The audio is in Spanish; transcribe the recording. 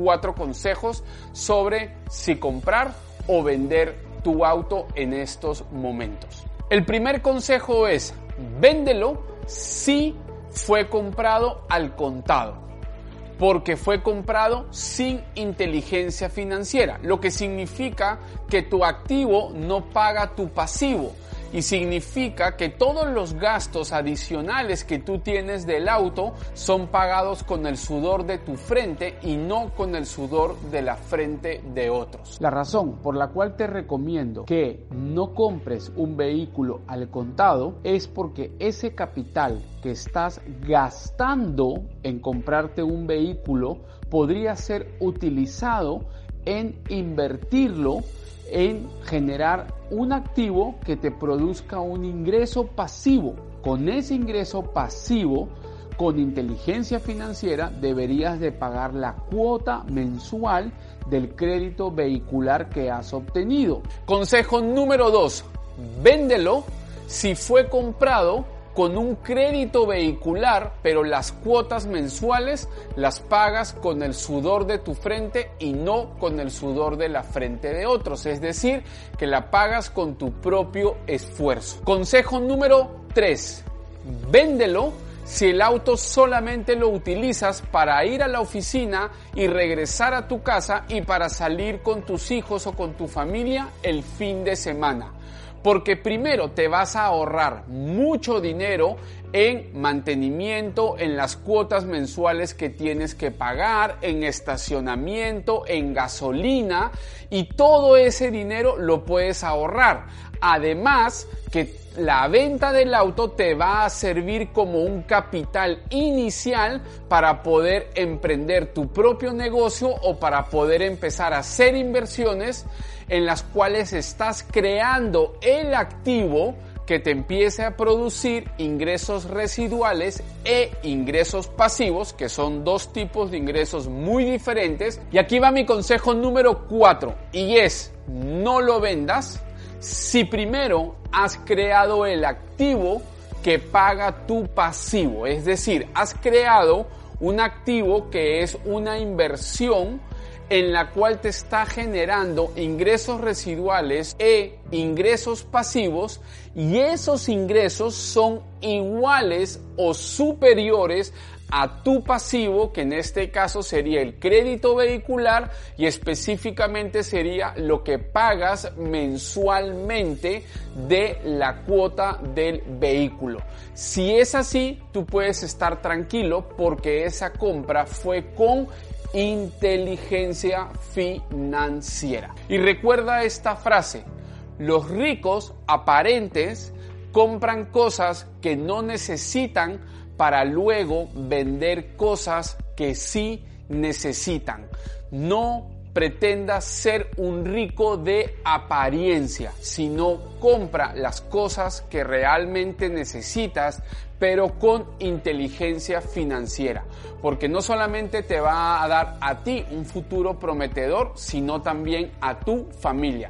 cuatro consejos sobre si comprar o vender tu auto en estos momentos. El primer consejo es, véndelo si fue comprado al contado porque fue comprado sin inteligencia financiera, lo que significa que tu activo no paga tu pasivo y significa que todos los gastos adicionales que tú tienes del auto son pagados con el sudor de tu frente y no con el sudor de la frente de otros. La razón por la cual te recomiendo que no compres un vehículo al contado es porque ese capital que estás gastando en comprarte un vehículo podría ser utilizado en invertirlo en generar un activo que te produzca un ingreso pasivo. Con ese ingreso pasivo, con inteligencia financiera, deberías de pagar la cuota mensual del crédito vehicular que has obtenido. Consejo número 2. Véndelo si fue comprado con un crédito vehicular, pero las cuotas mensuales las pagas con el sudor de tu frente y no con el sudor de la frente de otros. Es decir, que la pagas con tu propio esfuerzo. Consejo número 3. Véndelo si el auto solamente lo utilizas para ir a la oficina y regresar a tu casa y para salir con tus hijos o con tu familia el fin de semana porque primero te vas a ahorrar mucho dinero en mantenimiento, en las cuotas mensuales que tienes que pagar, en estacionamiento, en gasolina y todo ese dinero lo puedes ahorrar. Además que la venta del auto te va a servir como un capital inicial para poder emprender tu propio negocio o para poder empezar a hacer inversiones en las cuales estás creando el activo que te empiece a producir ingresos residuales e ingresos pasivos, que son dos tipos de ingresos muy diferentes. Y aquí va mi consejo número 4 y es no lo vendas si primero has creado el activo que paga tu pasivo. Es decir, has creado un activo que es una inversión en la cual te está generando ingresos residuales e ingresos pasivos y esos ingresos son iguales o superiores a tu pasivo, que en este caso sería el crédito vehicular y específicamente sería lo que pagas mensualmente de la cuota del vehículo. Si es así, tú puedes estar tranquilo porque esa compra fue con inteligencia financiera. Y recuerda esta frase, los ricos aparentes compran cosas que no necesitan para luego vender cosas que sí necesitan. No pretenda ser un rico de apariencia, sino compra las cosas que realmente necesitas, pero con inteligencia financiera, porque no solamente te va a dar a ti un futuro prometedor, sino también a tu familia.